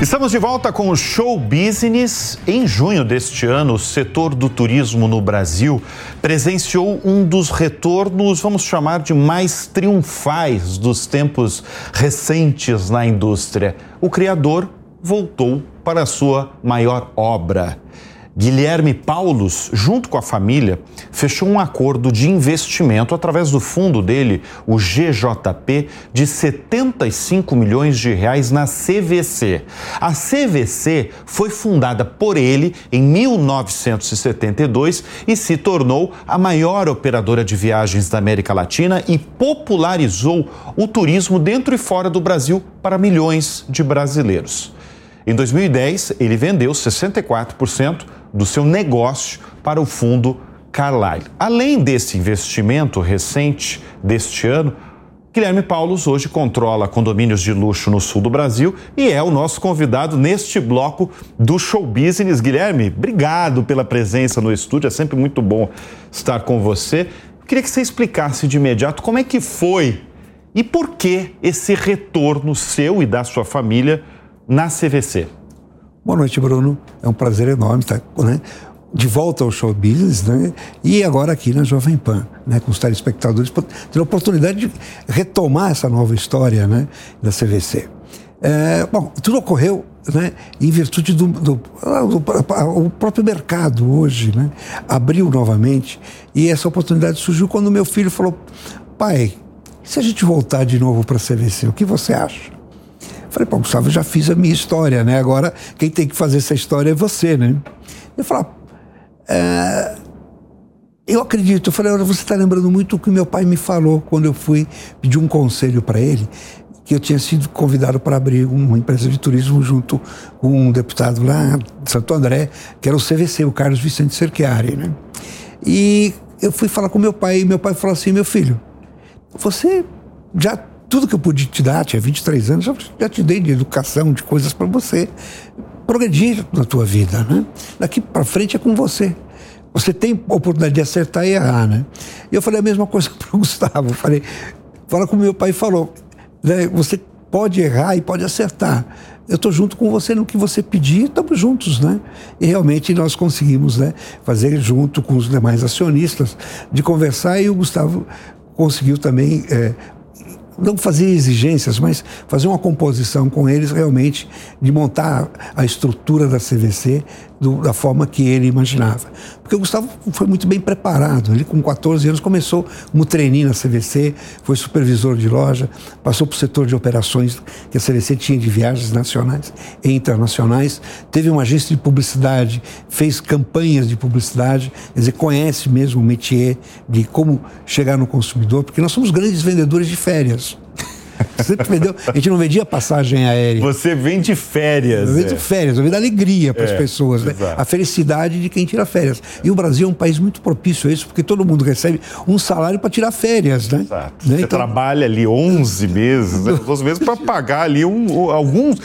Estamos de volta com o Show Business. Em junho deste ano, o setor do turismo no Brasil presenciou um dos retornos, vamos chamar de mais triunfais dos tempos recentes na indústria. O criador voltou para a sua maior obra. Guilherme Paulus, junto com a família, fechou um acordo de investimento através do fundo dele, o GJP, de 75 milhões de reais na CVC. A CVC foi fundada por ele em 1972 e se tornou a maior operadora de viagens da América Latina e popularizou o turismo dentro e fora do Brasil para milhões de brasileiros. Em 2010, ele vendeu 64% do seu negócio para o fundo Carlyle. Além desse investimento recente deste ano, Guilherme Paulos hoje controla condomínios de luxo no sul do Brasil e é o nosso convidado neste bloco do Show Business. Guilherme, obrigado pela presença no estúdio, é sempre muito bom estar com você. Queria que você explicasse de imediato como é que foi e por que esse retorno seu e da sua família na CVC. Boa noite, Bruno. É um prazer enorme estar né, de volta ao show business né, e agora aqui na Jovem Pan, né, com os telespectadores, ter a oportunidade de retomar essa nova história né, da CVC. É, bom, tudo ocorreu né, em virtude do, do, do, do, o próprio mercado hoje né, abriu novamente e essa oportunidade surgiu quando meu filho falou: pai, se a gente voltar de novo para a CVC, o que você acha? Falei, pô, Gustavo, eu já fiz a minha história, né? Agora quem tem que fazer essa história é você, né? Eu falei, é... eu acredito. Eu falei, você está lembrando muito o que meu pai me falou quando eu fui pedir um conselho para ele, que eu tinha sido convidado para abrir uma empresa de turismo junto com um deputado lá de Santo André, que era o CVC, o Carlos Vicente Cerchiari, né? E eu fui falar com meu pai e meu pai falou assim, meu filho, você já tudo que eu pude te dar, tinha 23 anos, já te dei de educação, de coisas para você progredir na tua vida, né? Daqui para frente é com você. Você tem oportunidade de acertar e errar, né? E eu falei a mesma coisa para o Gustavo. Falei, fala como meu pai falou, né? Você pode errar e pode acertar. Eu estou junto com você no que você pedir, estamos juntos, né? E realmente nós conseguimos, né? Fazer junto com os demais acionistas de conversar e o Gustavo conseguiu também é, não fazer exigências, mas fazer uma composição com eles realmente de montar a estrutura da CVC do, da forma que ele imaginava. Porque o Gustavo foi muito bem preparado. Ele, com 14 anos, começou como treininho na CVC, foi supervisor de loja, passou para o setor de operações que a CVC tinha de viagens nacionais e internacionais, teve uma agência de publicidade, fez campanhas de publicidade, quer dizer, conhece mesmo o métier de como chegar no consumidor, porque nós somos grandes vendedores de férias. Sempre vendeu. A gente não vendia passagem aérea. Você vende férias. Eu vendo é. férias, eu vendo alegria para as é, pessoas, né? A felicidade de quem tira férias. E o Brasil é um país muito propício a isso, porque todo mundo recebe um salário para tirar férias, né? Exato. Né? Você então... trabalha ali 11 meses, né? 11 meses para pagar ali um, alguns.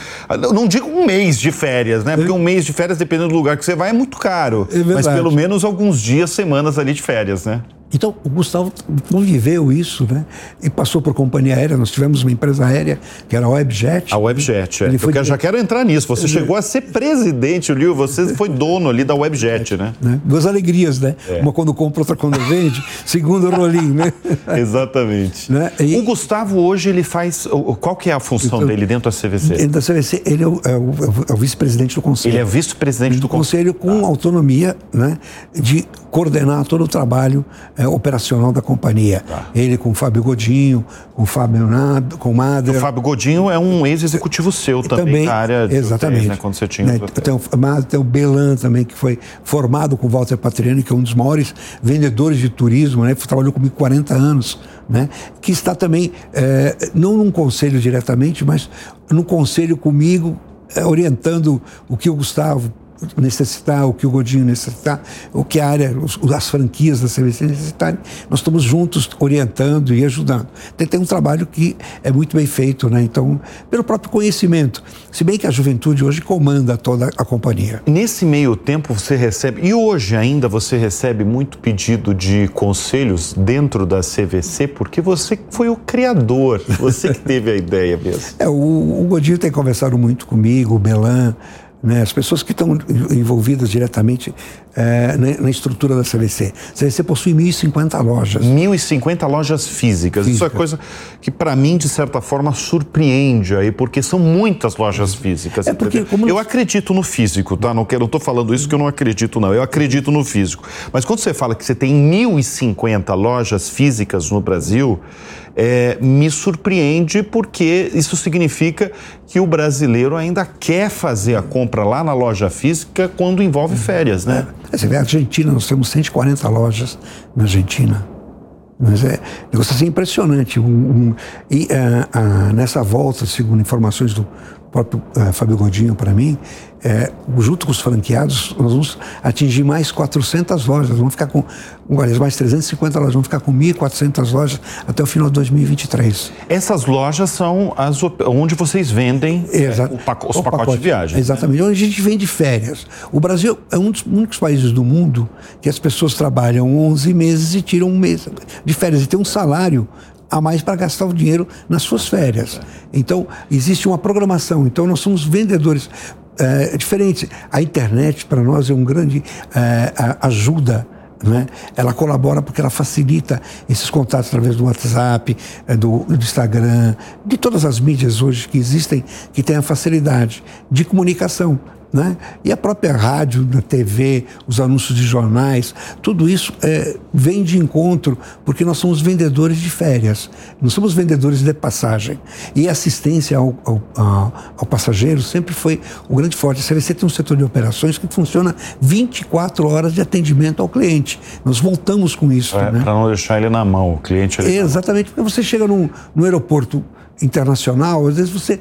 Não digo um mês de férias, né? Porque um mês de férias, dependendo do lugar que você vai, é muito caro. É mas pelo menos alguns dias, semanas ali de férias, né? Então, o Gustavo conviveu isso, né? E passou por companhia aérea. Nós tivemos uma empresa aérea que era a Webjet. A Webjet, é. Ele foi Eu já quero entrar nisso. Você chegou a ser presidente, Lio. Você foi dono ali da Webjet, né? né? Duas alegrias, né? É. Uma quando compra, outra quando vende. Segundo rolinho, né? Exatamente. Né? E... O Gustavo hoje, ele faz... Qual que é a função então, dele dentro da CVC? Dentro da CVC, ele é o, é o, é o vice-presidente do conselho. Ele é vice-presidente do, conselho. conselho com ah. autonomia, né? De coordenar todo o trabalho é, operacional da companhia. Tá. Ele com o Fábio Godinho, com o Fábio com o Madre. O Fábio Godinho é um ex-executivo seu também, também, área de Exatamente. Hotéis, né, quando você tinha. Né, tem, o Madre, tem o Belan também, que foi formado com o Walter Patriani, que é um dos maiores vendedores de turismo, né? Trabalhou comigo 40 anos. Né? que está também, é, não num conselho diretamente, mas no conselho comigo, é, orientando o que o Gustavo necessitar, o que o Godinho necessitar, o que a área, as franquias da CVC necessitarem, nós estamos juntos orientando e ajudando. Tem, tem um trabalho que é muito bem feito, né? Então, pelo próprio conhecimento. Se bem que a juventude hoje comanda toda a companhia. Nesse meio tempo você recebe, e hoje ainda você recebe muito pedido de conselhos dentro da CVC, porque você foi o criador, você que teve a ideia mesmo. É, o, o Godinho tem conversado muito comigo, o Belan, né, as pessoas que estão envolvidas diretamente é, na, na, estrutura da CVC. A CVC possui 1.050 lojas. 1.050 lojas físicas. Física. Isso é coisa que, para mim, de certa forma, surpreende aí, porque são muitas lojas físicas. É porque, como... Eu acredito no físico, tá? Não estou falando isso que eu não acredito, não. Eu acredito no físico. Mas quando você fala que você tem 1.050 lojas físicas no Brasil, é, me surpreende porque isso significa que o brasileiro ainda quer fazer a compra lá na loja física quando envolve férias, né? É, você vê a Argentina, nós temos 140 lojas na Argentina. Mas é um negócio assim impressionante. Um, um, e uh, uh, nessa volta, segundo informações do próprio uh, Fábio Godinho para mim, é, junto com os franqueados, nós vamos atingir mais 400 lojas, vamos ficar com, aliás, mais 350 lojas, vamos ficar com 1.400 lojas até o final de 2023. Essas lojas são as onde vocês vendem é, Exa o paco os pacotes pacote, de viagem. Exatamente, né? onde a gente vende férias. O Brasil é um dos únicos países do mundo que as pessoas trabalham 11 meses e tiram um mês de férias e tem um salário a mais para gastar o dinheiro nas suas férias. Então, existe uma programação. Então, nós somos vendedores. É, é diferente. A internet, para nós, é um grande é, ajuda né? Ela colabora porque ela facilita esses contatos através do WhatsApp, é, do, do, Instagram, de todas as mídias hoje que existem, que têm a facilidade de comunicação. Né? E a própria rádio, na TV, os anúncios de jornais, tudo isso é, vem de encontro, porque nós somos vendedores de férias, não somos vendedores de passagem. E a assistência ao, ao, ao, passageiro sempre foi o grande forte. A CVC tem um setor de operações que funciona 24 horas de atendimento ao cliente. Nós voltamos com isso. É, né? Para não deixar ele na mão, o cliente. Ali Exatamente, porque você chega num, no aeroporto internacional, às vezes você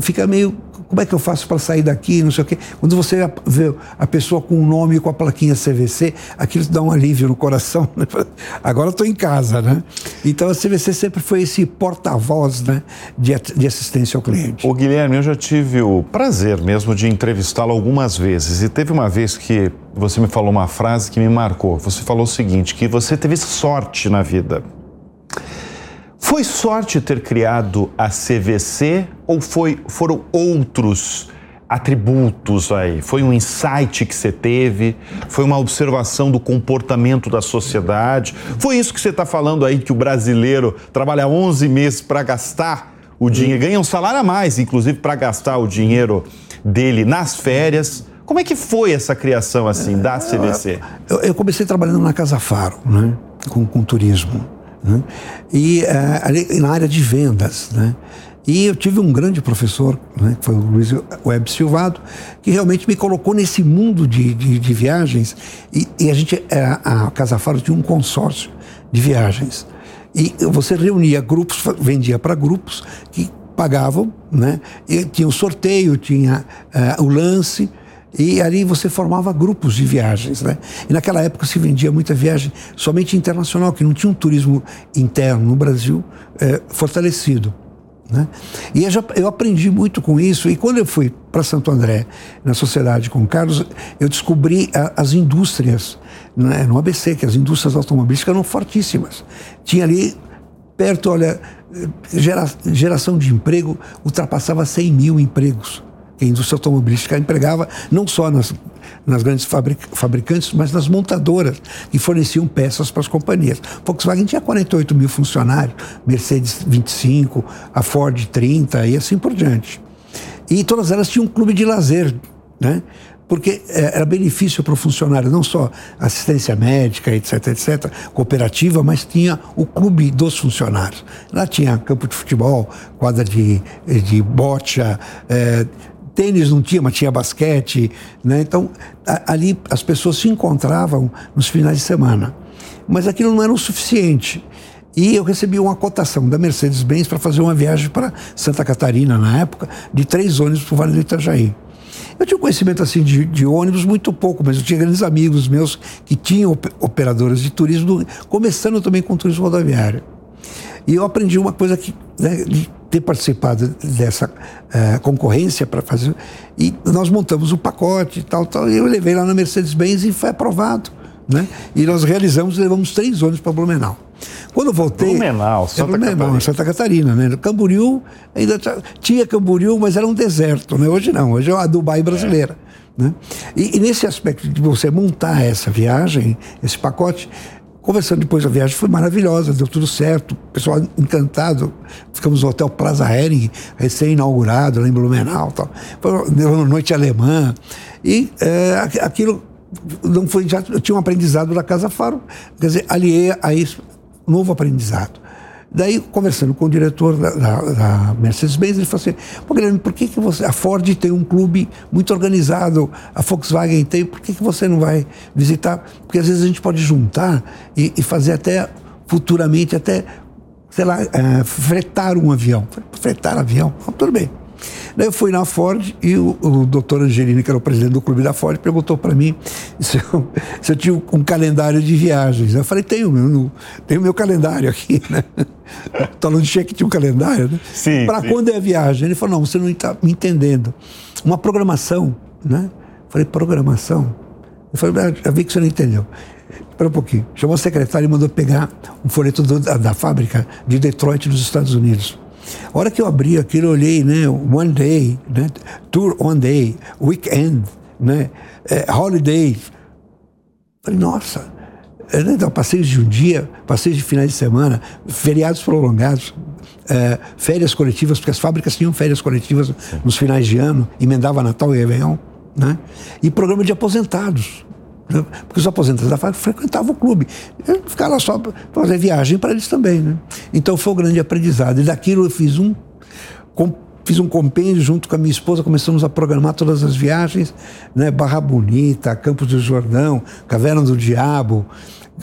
fica meio como é que eu faço para sair daqui, não sei o quê. Quando você vê a pessoa com o nome com a plaquinha CVC, aquilo dá um alívio no coração. Né? Agora estou em casa, né? Então a CVC sempre foi esse porta-voz né, de, de assistência ao cliente. O Guilherme, eu já tive o prazer mesmo de entrevistá-lo algumas vezes. E teve uma vez que você me falou uma frase que me marcou. Você falou o seguinte, que você teve sorte na vida. Foi sorte ter criado a CVC ou foi, foram outros atributos aí? Foi um insight que você teve? Foi uma observação do comportamento da sociedade? Foi isso que você está falando aí, que o brasileiro trabalha 11 meses para gastar o dinheiro, ganha um salário a mais, inclusive, para gastar o dinheiro dele nas férias? Como é que foi essa criação assim da CVC? Eu, eu comecei trabalhando na Casa Faro, né? com, com turismo. Né? E uh, na área de vendas. Né? E eu tive um grande professor, né, que foi o Luiz Web Silvado, que realmente me colocou nesse mundo de, de, de viagens. E, e, a gente, eh, a Casa Faro tinha um consórcio de viagens. E você reunia grupos, vendia para grupos que pagavam, né? E tinha o sorteio, tinha uh, o lance. E ali você formava grupos de viagens, né? E naquela época se vendia muita viagem somente internacional, que não tinha um turismo interno no Brasil é, fortalecido. Né? E eu, já, eu, aprendi muito com isso. E quando eu fui para Santo André, na sociedade com o Carlos, eu descobri a, as indústrias né, no ABC, que as indústrias automobilísticas eram fortíssimas. Tinha ali perto, olha, gera, geração de emprego ultrapassava 100 mil empregos a indústria automobilística empregava não só nas, nas grandes fabric, fabricantes, mas nas montadoras que forneciam peças para as companhias. Volkswagen tinha 48 mil funcionários, Mercedes 25, a Ford 30 e assim por diante. E todas elas tinham um clube de lazer, né? porque é, era benefício para o funcionário, não só assistência médica, etc, etc, cooperativa, mas tinha o clube dos funcionários. Lá tinha campo de futebol, quadra de, de bocha, é, tênis não tinha, mas tinha basquete, né? Então, a, ali as pessoas se encontravam nos finais de semana. Mas aquilo não era o suficiente. E eu recebi uma cotação da Mercedes-Benz para fazer uma viagem para Santa Catarina, na época, de três ônibus para o Vale do Itajaí. Eu tinha conhecimento assim de, de, ônibus muito pouco, mas eu tinha grandes amigos meus que tinham operadoras de turismo, começando também com turismo rodoviário. E eu aprendi uma coisa que, né, de ter participado dessa uh, concorrência para fazer. E nós montamos o um pacote e tal, tal. E eu levei lá na Mercedes-Benz e foi aprovado. Né? E nós realizamos, levamos três ônibus para Blumenau. Quando eu voltei. Blumenau, é, Santa é, Blumenau, Catarina. Santa Catarina, né? Camboriú, ainda tinha Camboriú, mas era um deserto, né? Hoje não, hoje é a Dubai brasileira. É. Né? E, e, nesse aspecto de você montar essa viagem, esse pacote, conversando depois a viagem foi maravilhosa, deu tudo certo, pessoal encantado. Ficamos no Hotel Plaza Hering, recém-inaugurado lá em Blumenau. Tal. Foi uma noite alemã. E é, aquilo não foi já tinha um aprendizado da Casa Faro, quer dizer, aliei a isso novo aprendizado. Daí, conversando com o diretor da, da, da Mercedes-Benz, ele falou assim: Pô, Guilherme, por que, que você. A Ford tem um clube muito organizado, a Volkswagen tem, por que, que você não vai visitar? Porque às vezes a gente pode juntar e, e fazer até futuramente, até, sei lá, é, fretar um avião. Fretar avião? tudo bem. Daí eu fui na Ford e o, o doutor Angelini, que era o presidente do clube da Ford, perguntou para mim se eu, se eu, tinha um calendário de viagens. Eu falei, tenho meu, tenho meu calendário aqui, né? O talão de cheque tinha um calendário, né? Sim. Para quando é a viagem? Ele falou, não, você não está me entendendo. Uma programação, né? Eu falei, programação? Eu falei, ah, já vi que você não entendeu. Espera um pouquinho. Chamou o secretário e mandou pegar um folheto do, da, da fábrica de Detroit, nos Estados Unidos. A hora que eu abri aquilo, eu olhei, né? One day, né? Tour one day, weekend, né? É, holiday. Falei, nossa. É, né, então, passeios de um dia, passeios de finais de semana, feriados prolongados, é, férias coletivas, porque as fábricas tinham férias coletivas nos finais de ano, emendava Natal e Réveillon, né? E programa de aposentados. Porque os aposentados da fábrica frequentavam o clube. Ficar lá só para fazer viagem para eles também. Né? Então foi um grande aprendizado. E daquilo eu fiz um, com, fiz um compêndio junto com a minha esposa, começamos a programar todas as viagens, né? Barra Bonita, Campos do Jordão, Caverna do Diabo,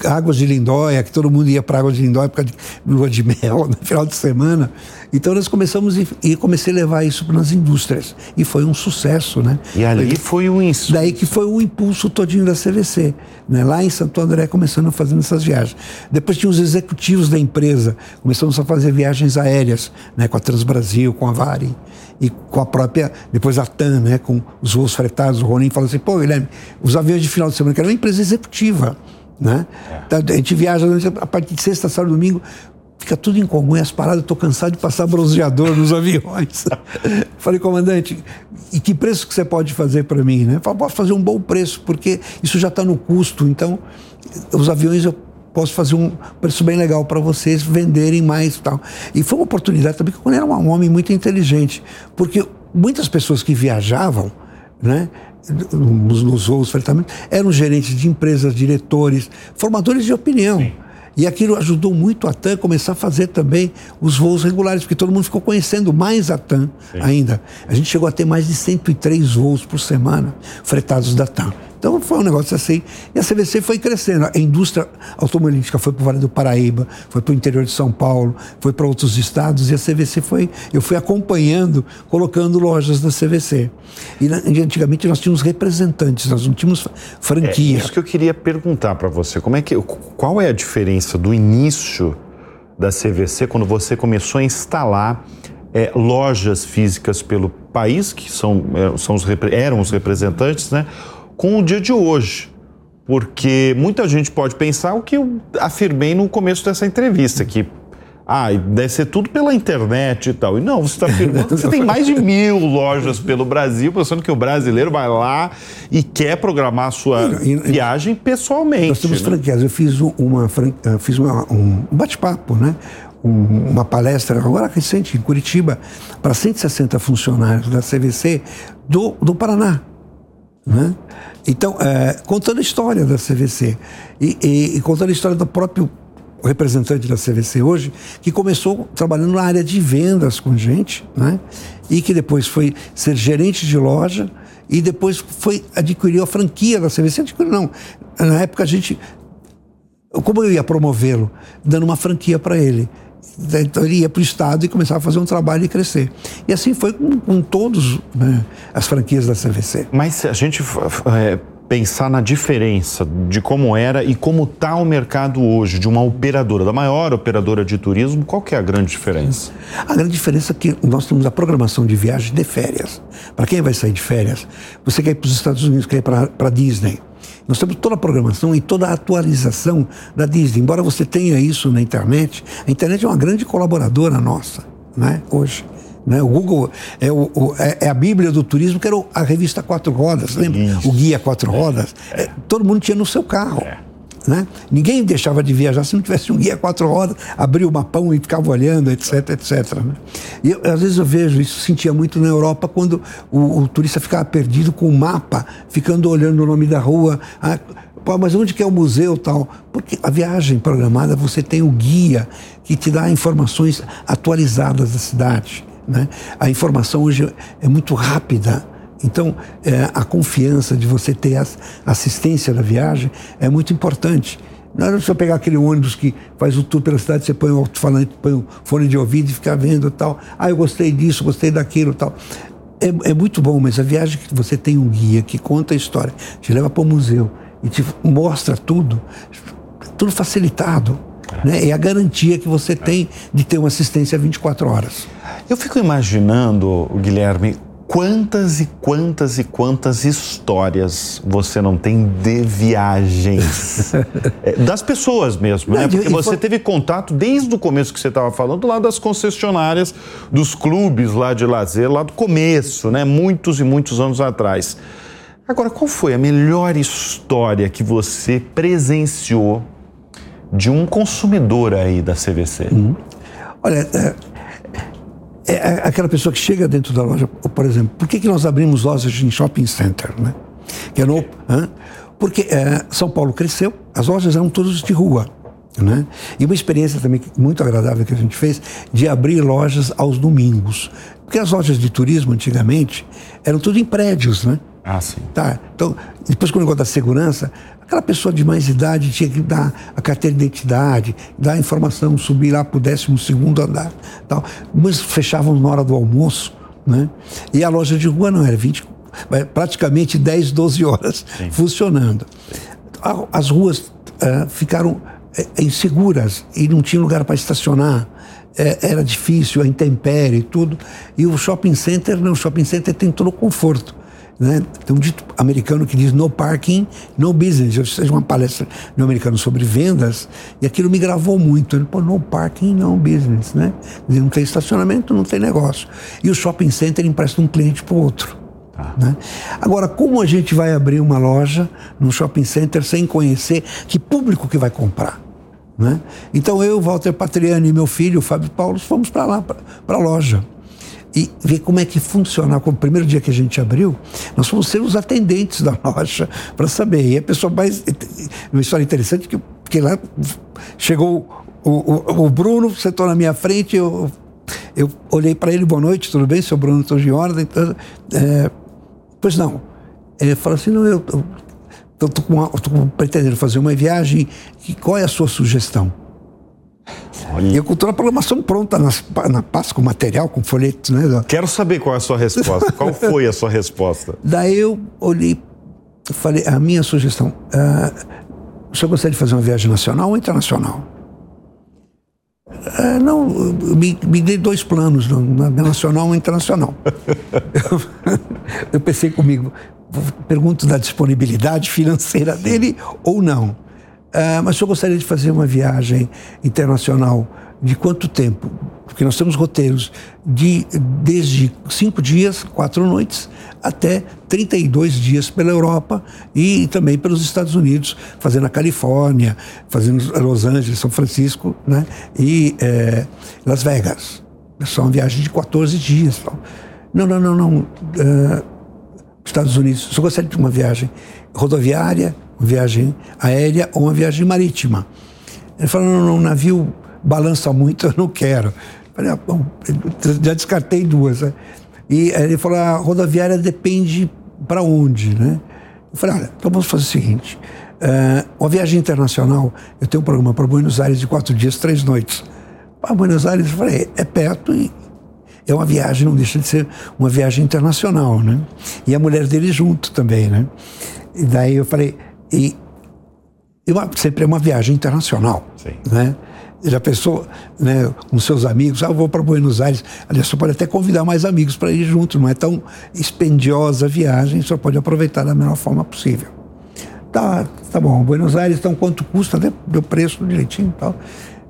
Águas de Lindóia, que todo mundo ia para Águas de Lindóia por causa de lua de mel no final de semana. Então nós começamos e, comecei a levar isso para as indústrias. E foi um sucesso, né? E ali foi o impulso. Daí que foi o impulso todinho da CVC. Né? Lá em Santo André começando a fazer essas viagens. Depois tinha os executivos da empresa. Começamos a fazer viagens aéreas, né? Com a Transbrasil, com a Vare e com a própria, depois a TAM, né? Com os voos fretados. O Ronin falou assim, pô, Guilherme, os aviões de final de semana, que era uma empresa executiva. Né? É. A gente viaja a partir de sexta, sábado, domingo, fica tudo em comum, as paradas, estou cansado de passar bronzeador nos aviões. Falei, comandante, e que preço que você pode fazer para mim? Né? Falei, posso fazer um bom preço, porque isso já está no custo, então os aviões eu posso fazer um preço bem legal para vocês venderem mais e tal. E foi uma oportunidade também, porque eu era um homem muito inteligente, porque muitas pessoas que viajavam, né, nos, nos voos fretamento, eram gerentes de empresas, diretores, formadores de opinião. Sim. E aquilo ajudou muito a TAM a começar a fazer também os voos regulares, porque todo mundo ficou conhecendo mais a TAM Sim. ainda. A gente chegou a ter mais de 103 voos por semana fretados da TAM. Então foi um negócio assim. E a CVC foi crescendo. A indústria automobilística foi para o Vale do Paraíba, foi para o interior de São Paulo, foi para outros estados. E a CVC foi. Eu fui acompanhando, colocando lojas da CVC. E antigamente nós tínhamos representantes, nós não tínhamos franquia. É isso que eu queria perguntar para você. Como é que, qual é a diferença do início da CVC quando você começou a instalar é, lojas físicas pelo país, que são, é, são os, eram os representantes, né? Com o dia de hoje. Porque muita gente pode pensar o que eu afirmei no começo dessa entrevista, que ah, deve ser tudo pela internet e tal. E não, você está afirmando que você tem mais de mil lojas pelo Brasil, pensando que o brasileiro vai lá e quer programar a sua e, e, viagem pessoalmente. Nós temos né? franquias. Eu fiz, uma, fiz uma, um bate-papo, né? Um, uma palestra agora recente em Curitiba para 160 funcionários da CVC do, do Paraná. Né? Então, é, contando a história da CVC e, e, e, contando a história do próprio representante da CVC hoje, que começou trabalhando na área de vendas com gente, né? e que depois foi ser gerente de loja e depois foi adquirir a franquia da CVC. Adquiriu, não. Na época a gente. Como eu ia promovê-lo? Dando uma franquia para ele. Então ele ia para o Estado e começava a fazer um trabalho e crescer. E assim foi com, com todas né, as franquias da CVC. Mas se a gente é, pensar na diferença de como era e como está o mercado hoje de uma operadora, da maior operadora de turismo, qual que é a grande diferença? A grande diferença é que nós temos a programação de viagem de férias. Para quem vai sair de férias, você quer ir para os Estados Unidos, quer ir para a Disney. Nós temos toda a programação e toda a atualização da Disney. Embora você tenha isso na internet, a internet é uma grande colaboradora nossa, né, hoje. Né? O Google é, o, o, é, é, a Bíblia do turismo, que era a revista Quatro Rodas, lembra? Isso. O Guia Quatro Rodas. É. todo mundo tinha no seu carro. É. Né? Ninguém deixava de viajar se não tivesse um guia quatro rodas, abria o mapão e ficava olhando, etc, etc. Né? E eu, às vezes eu vejo isso, sentia muito na Europa, quando o, o turista ficava perdido com o mapa, ficando olhando o nome da rua. Ah, Pô, mas onde que é o museu tal? Porque a viagem programada, você tem o guia que te dá informações atualizadas da cidade. Né? A informação hoje é muito rápida. Então, é, a confiança de você ter a assistência da viagem é muito importante. Não é só pegar aquele ônibus que faz o tour pela cidade, você põe o alto-falante, põe o fone de ouvido e fica vendo tal. Ah, eu gostei disso, gostei daquilo tal. É, é muito bom, mas a viagem que você tem um guia que conta a história, te leva para o museu e te mostra tudo, tudo facilitado. Né? É a garantia que você tem de ter uma assistência 24 horas. Eu fico imaginando, Guilherme, quantas e quantas e quantas histórias você não tem de viagens é, das pessoas mesmo, né? Porque você teve contato desde o começo que você estava falando lá das concessionárias, dos clubes lá de lazer, lá do começo, né? Muitos e muitos anos atrás. Agora, qual foi a melhor história que você presenciou de um consumidor aí da CVC? Uhum. Olha, é é, é aquela pessoa que chega dentro da loja, por exemplo, por que, que nós abrimos lojas em shopping center, né? Que é no, Porque é, São Paulo cresceu, as lojas eram todas de rua. Né? E uma experiência também muito agradável que a gente fez de abrir lojas aos domingos. Porque as lojas de turismo antigamente eram tudo em prédios, né? Ah, sim. Tá. Então, depois com o negócio da segurança, aquela pessoa de mais idade tinha que dar a carteira de identidade, dar a informação, subir lá para o décimo segundo andar. Tal. Mas fechavam na hora do almoço, né? E a loja de rua não era 20, praticamente 10, 12 horas sim. funcionando. As ruas uh, ficaram uh, inseguras e não tinha lugar para estacionar. É, era difícil, a intempérie e tudo. E o shopping center, não, o shopping center tem todo o conforto. Né? Tem um dito americano que diz no parking, no business. Eu fiz uma palestra no americano sobre vendas e aquilo me gravou muito. Ele, Pô, no parking, no business. Né? Não tem estacionamento, não tem negócio. E o shopping center empresta um cliente para o outro. Tá. Né? Agora, como a gente vai abrir uma loja no shopping center sem conhecer que público que vai comprar? Né? Então eu, Walter Patriani e meu filho, Fábio Paulo, fomos para lá, para a loja e ver como é que funciona. O primeiro dia que a gente abriu, nós fomos ser os atendentes da loja para saber. E a pessoa mais. Uma história interessante, que, que lá chegou o, o, o Bruno, sentou na minha frente, eu, eu olhei para ele, boa noite, tudo bem, seu Bruno, estou de ordem. Então, é, pois não. Ele falou assim: não, eu estou pretendendo fazer uma viagem, e qual é a sua sugestão? E a programação pronta nas, na pasta, com material, com folhetos, né? Quero saber qual é a sua resposta. qual foi a sua resposta? Daí eu olhei, falei, a minha sugestão, uh, o senhor gostaria de fazer uma viagem nacional ou internacional? Uh, não, me, me dei dois planos, nacional ou internacional. eu, eu pensei comigo, pergunto da disponibilidade financeira dele ou não. Uh, mas eu gostaria de fazer uma viagem internacional de quanto tempo? Porque nós temos roteiros de desde cinco dias, quatro noites, até 32 dias pela Europa e também pelos Estados Unidos, fazendo a Califórnia, fazendo Los Angeles, São Francisco né? e é, Las Vegas. É só uma viagem de 14 dias. Não, não, não, não. Uh, Estados Unidos. Só gostaria de uma viagem rodoviária, viagem aérea ou uma viagem marítima. Ele falou, não, não, navio balança muito, eu não quero. Eu falei, ah, bom, já descartei duas. Né? E ele falou, a rodoviária depende para onde, né? Eu falei, olha, então vamos fazer o seguinte, uh, uma viagem internacional, eu tenho um programa para Buenos Aires de quatro dias, três noites. para Buenos Aires, eu falei, é perto e é uma viagem, não deixa de ser uma viagem internacional, né? E a mulher dele junto também, né? E daí eu falei, e, e uma, sempre é uma viagem internacional, Sim. né? Já pensou né, com seus amigos, ah, eu vou para Buenos Aires. Aliás, você pode até convidar mais amigos para ir junto, não é tão expendiosa a viagem, você pode aproveitar da melhor forma possível. Tá, tá bom, Buenos Aires, então quanto custa? Deu preço direitinho e tal.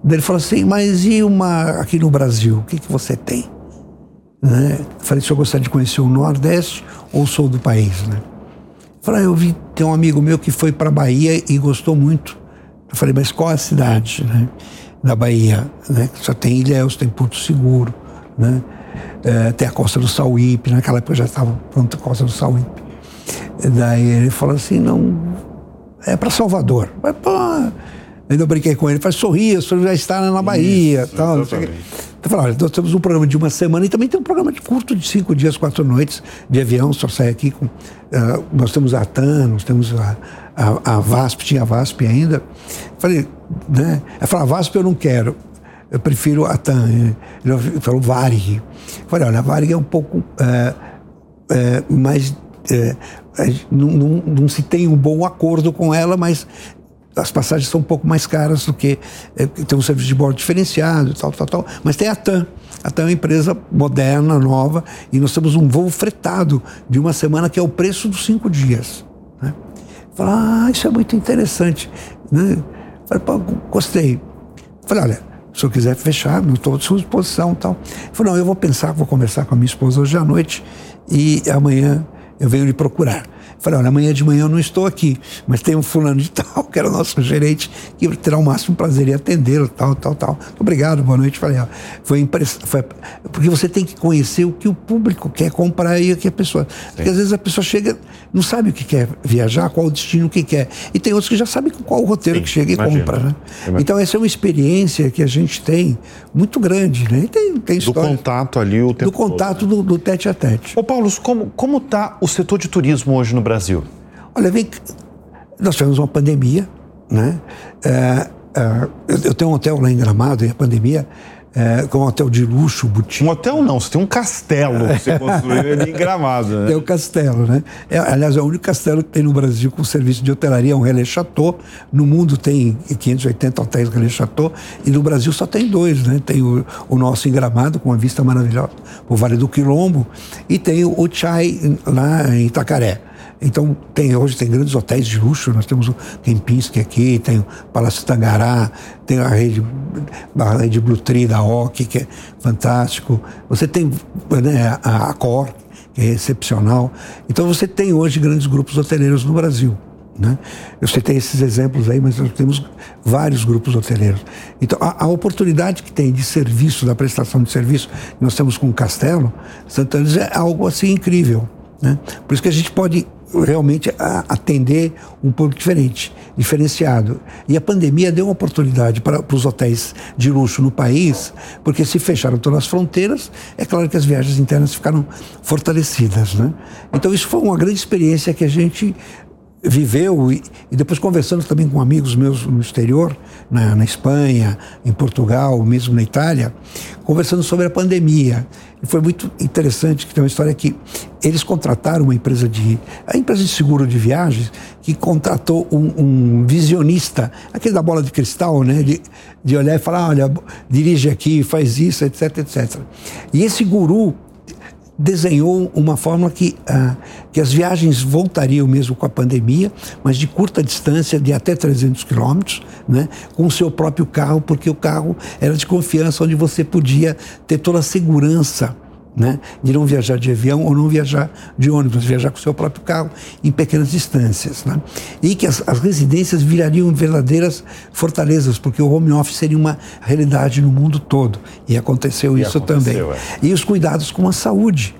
Daí ele falou assim, mas e uma aqui no Brasil, o que, que você tem? Né? Falei, se eu gostaria de conhecer o Nordeste ou o Sul do país, né? Falei, ah, eu vi, tem um amigo meu que foi para Bahia e gostou muito. Eu falei, mas qual é a cidade, né? Da Bahia, né? Só tem Ilhéus, tem Porto Seguro, né? É, tem a Costa do Sauípe, naquela época já estava pronta a Costa do Sauípe. Daí ele falou assim, não, é para Salvador. Mas, pô, ainda eu brinquei com ele, falei, sorria, o senhor já está na Bahia, Isso, tal. Eu falei, olha, nós temos um programa de uma semana e também tem um programa de curto de cinco dias, quatro noites de avião, só sai aqui com. Uh, nós temos a TAN, nós temos a, a, a, VASP, tinha a VASP ainda. Falei, né? Eu falei, a VASP eu não quero, eu prefiro a TAN. Ele falou Varig. Falei, olha, a Varig é um pouco uh, uh, mais. Não, não, não, se tem um bom acordo com ela, mas as passagens são um pouco mais caras do que é, tem um serviço de bordo diferenciado, tal, tal, tal. Mas tem a TAM. A TAM é uma empresa moderna, nova, e nós temos um voo fretado de uma semana que é o preço dos cinco dias. Né? Fala, ah, isso é muito interessante. Né? Falei, pô, gostei. Falei, olha, se eu quiser fechar, não estou à sua disposição tal. Falei, não, eu vou pensar, vou conversar com a minha esposa hoje à noite e amanhã eu venho lhe procurar. Falei, olha, amanhã de manhã eu não estou aqui, mas tem um fulano de tal, que era o nosso gerente, que terá o máximo prazer em atendê-lo, tal, tal, tal. Obrigado, boa noite. Falei, ó, foi impressão. Porque você tem que conhecer o que o público quer comprar e o que a pessoa. Porque às vezes a pessoa chega, não sabe o que quer viajar, qual o destino que quer. E tem outros que já sabem qual o roteiro Sim, que chega e imagino. compra, né? Então essa é uma experiência que a gente tem muito grande, né? E tem, tem história. Do contato ali o tempo Do contato todo, né? do, do tete a tete. Ô Paulo, como, como tá o setor de turismo hoje no Brasil? Olha, vem, nós tivemos uma pandemia, né? É, é, eu tenho um hotel lá em Gramado, e a pandemia, é, com um hotel de luxo, boutique. Um hotel não, você tem um castelo que você construiu ali em Gramado. Né? Tem um castelo, né? É, aliás, é o único castelo que tem no Brasil com serviço de hotelaria, é um Relais Chateau. No mundo tem 580 hotéis Relais Chateau e no Brasil só tem dois, né? Tem o, o nosso em Gramado, com uma vista maravilhosa, o Vale do Quilombo, e tem o, o Chai lá em Itacaré. Então, tem, hoje tem grandes hotéis de luxo, nós temos o Kempinski aqui, tem o Palácio Tangará, tem a rede, a rede Blue Tree da OC, que é fantástico. Você tem né, a Accor, que é excepcional. Então, você tem hoje grandes grupos hoteleiros no Brasil. Né? Eu citei esses exemplos aí, mas nós temos vários grupos hoteleiros. Então, a, a, oportunidade que tem de serviço, da prestação de serviço, nós temos com o Castelo, Santana é algo assim incrível. Né? Por isso que a gente pode realmente atender um público diferente, diferenciado. E a pandemia deu uma oportunidade para, para os hotéis de luxo no país, porque se fecharam todas as fronteiras, é claro que as viagens internas ficaram fortalecidas. Né? Então, isso foi uma grande experiência que a gente viveu e, e, depois conversando também com amigos meus no exterior, na, na, Espanha, em Portugal, mesmo na Itália, conversando sobre a pandemia. Foi muito interessante que tem uma história que eles contrataram uma empresa de a empresa de seguro de viagens que contratou um, um visionista, aquele da bola de cristal, né, de, de olhar e falar, olha, dirige aqui, faz isso, etc, etc. E esse guru desenhou uma forma que, ah, que as viagens voltariam mesmo com a pandemia, mas de curta distância, de até 300 quilômetros, né, com o seu próprio carro, porque o carro era de confiança, onde você podia ter toda a segurança né, de não viajar de avião ou não viajar de ônibus, viajar com o seu próprio carro em pequenas distâncias. Né? E que as, as, residências virariam verdadeiras fortalezas, porque o home office seria uma realidade no mundo todo. E aconteceu e isso aconteceu, também. É. E os cuidados com a saúde.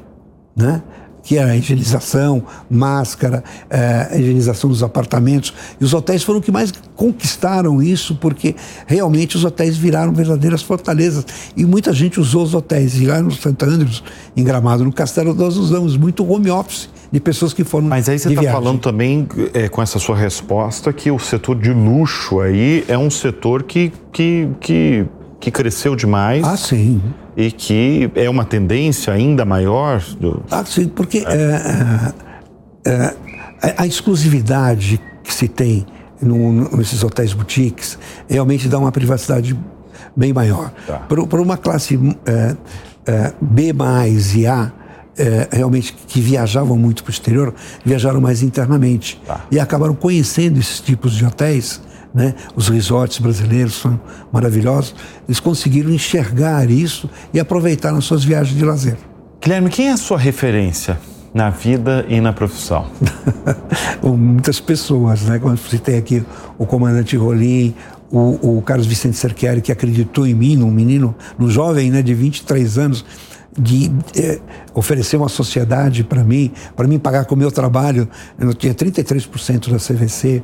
Né? Que era a higienização, máscara, é, a higienização dos apartamentos. E os hotéis foram que mais conquistaram isso, porque realmente os hotéis viraram verdadeiras fortalezas. E muita gente usou os hotéis. E lá no Santo Andrews, em Gramado, no Castelo, nós usamos muito home office de pessoas que foram. Mas aí você está falando também, é, com essa sua resposta, que o setor de luxo aí é um setor que, que, que que cresceu demais. Ah, sim. E que é uma tendência ainda maior. Do... Ah, sim, porque é, é, é, a exclusividade que se tem no, nesses hotéis boutiques realmente dá uma privacidade bem maior. Tá. Para uma classe é, é, B mais e A, é, realmente que viajavam muito para o exterior, viajaram mais internamente. Tá. E acabaram conhecendo esses tipos de hotéis. Né? Os resorts brasileiros são maravilhosos. Eles conseguiram enxergar isso e aproveitar nas suas viagens de lazer. Guilherme, quem é a sua referência na vida e na profissão? Muitas pessoas, né? Como tem aqui o comandante Rolim, o, o Carlos Vicente Cerchiari, que acreditou em mim, num menino, num jovem né, de 23 anos, de é, oferecer uma sociedade para mim, para mim pagar com o meu trabalho. Eu tinha 33% da CVC.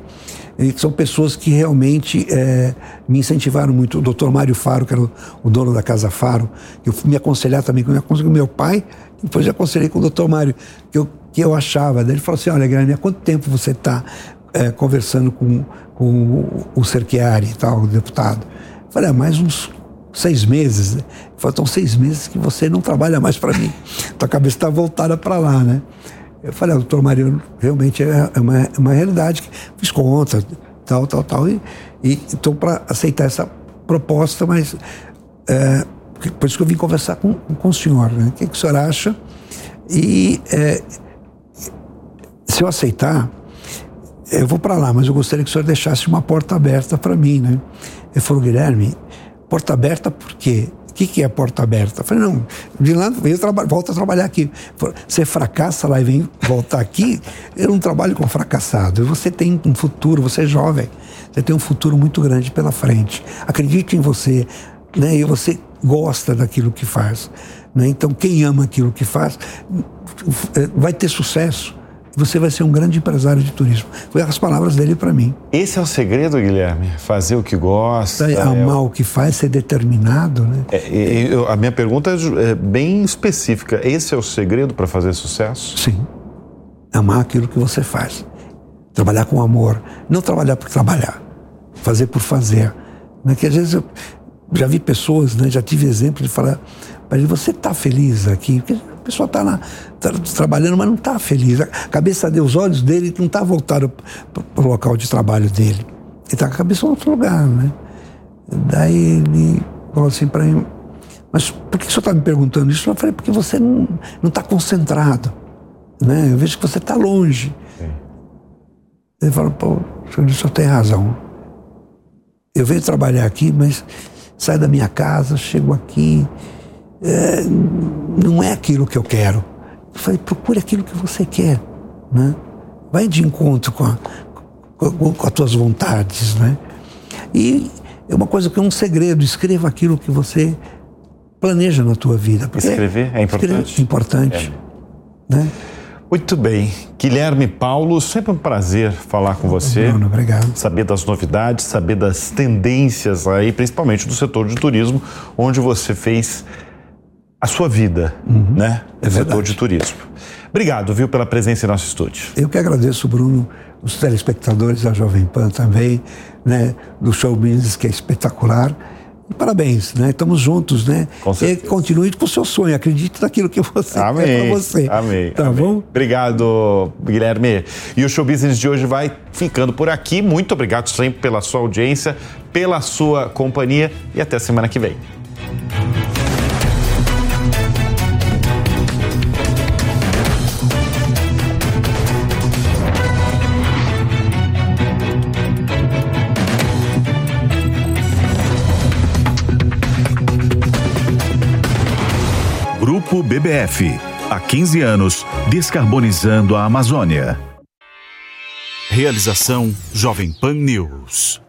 E são pessoas que realmente é, me incentivaram muito. O doutor Mário Faro, que era o, o dono da Casa Faro, eu fui me aconselhar também com o meu pai, depois eu aconselhei com o doutor Mário, que eu, que eu achava. Ele falou assim: Olha, Guilherme, há quanto tempo você está é, conversando com, com o Cerchiari e tal, o deputado? Eu falei: ah, mais uns seis meses. Né? Faltam seis meses que você não trabalha mais para mim. Tua cabeça está voltada para lá, né? Eu falei, ah, doutor Mariano, realmente é, é uma, é uma realidade. Fiz conta, tal, tal, tal. E estou para aceitar essa proposta, mas é, por isso que eu vim conversar com, com o senhor. Né? O que, que o senhor acha? E é, se eu aceitar, eu vou para lá, mas eu gostaria que o senhor deixasse uma porta aberta para mim, né? Ele falou, Guilherme, porta aberta por quê? O que, que é porta aberta? Eu falei, não, de lá volta a trabalhar aqui. Você fracassa lá e vem voltar aqui, eu não trabalho com fracassado. Você tem um futuro, você é jovem, você tem um futuro muito grande pela frente. Acredite em você, né? E você gosta daquilo que faz. Né? Então, quem ama aquilo que faz vai ter sucesso você vai ser um grande empresário de turismo. Foi as palavras dele para mim. Esse é o segredo, Guilherme? Fazer o que gosta. É, amar é... o que faz, ser determinado. Né? É, eu, a minha pergunta é bem específica. Esse é o segredo para fazer sucesso? Sim. Amar aquilo que você faz. Trabalhar com amor. Não trabalhar por trabalhar. Fazer por fazer. Porque às vezes eu já vi pessoas, né, já tive exemplo de falar ele, você está feliz aqui? Porque a pessoa está tá trabalhando, mas não está feliz. A cabeça dele, os olhos dele não está voltado para o local de trabalho dele. Ele está com a cabeça em outro lugar, né? Daí ele falou assim para mim, mas por que o senhor está me perguntando isso? Eu falei, porque você não está concentrado. Né? Eu vejo que você está longe. Sim. Ele falou, pô, o senhor, o senhor tem razão. Eu venho trabalhar aqui, mas saio da minha casa, chego aqui, é, não é aquilo que eu quero. Eu falei, procure aquilo que você quer, né? Vai de encontro com, a, com, com as tuas vontades, né? E é uma coisa que é um segredo, escreva aquilo que você planeja na tua vida. Escrever é importante. é importante, é. né? Muito bem. Guilherme Paulo, sempre um prazer falar com você. Bruno, obrigado. Saber das novidades, saber das tendências aí, principalmente do setor de turismo, onde você fez a sua vida, uhum. né? É setor de turismo. Obrigado, viu, pela presença em nosso estúdio. Eu que agradeço, Bruno, os telespectadores da Jovem Pan também, né? Do Show Business, que é espetacular. E parabéns, né? Estamos juntos, né? Com certeza. E continue com o seu sonho, acredite naquilo que você Amém. quer para você. Amém. Tá Amém. bom? Obrigado, Guilherme. E o Show Business de hoje vai ficando por aqui. Muito obrigado sempre pela sua audiência, pela sua companhia e até semana que vem. BBF. Há 15 anos, descarbonizando a Amazônia. Realização Jovem Pan News.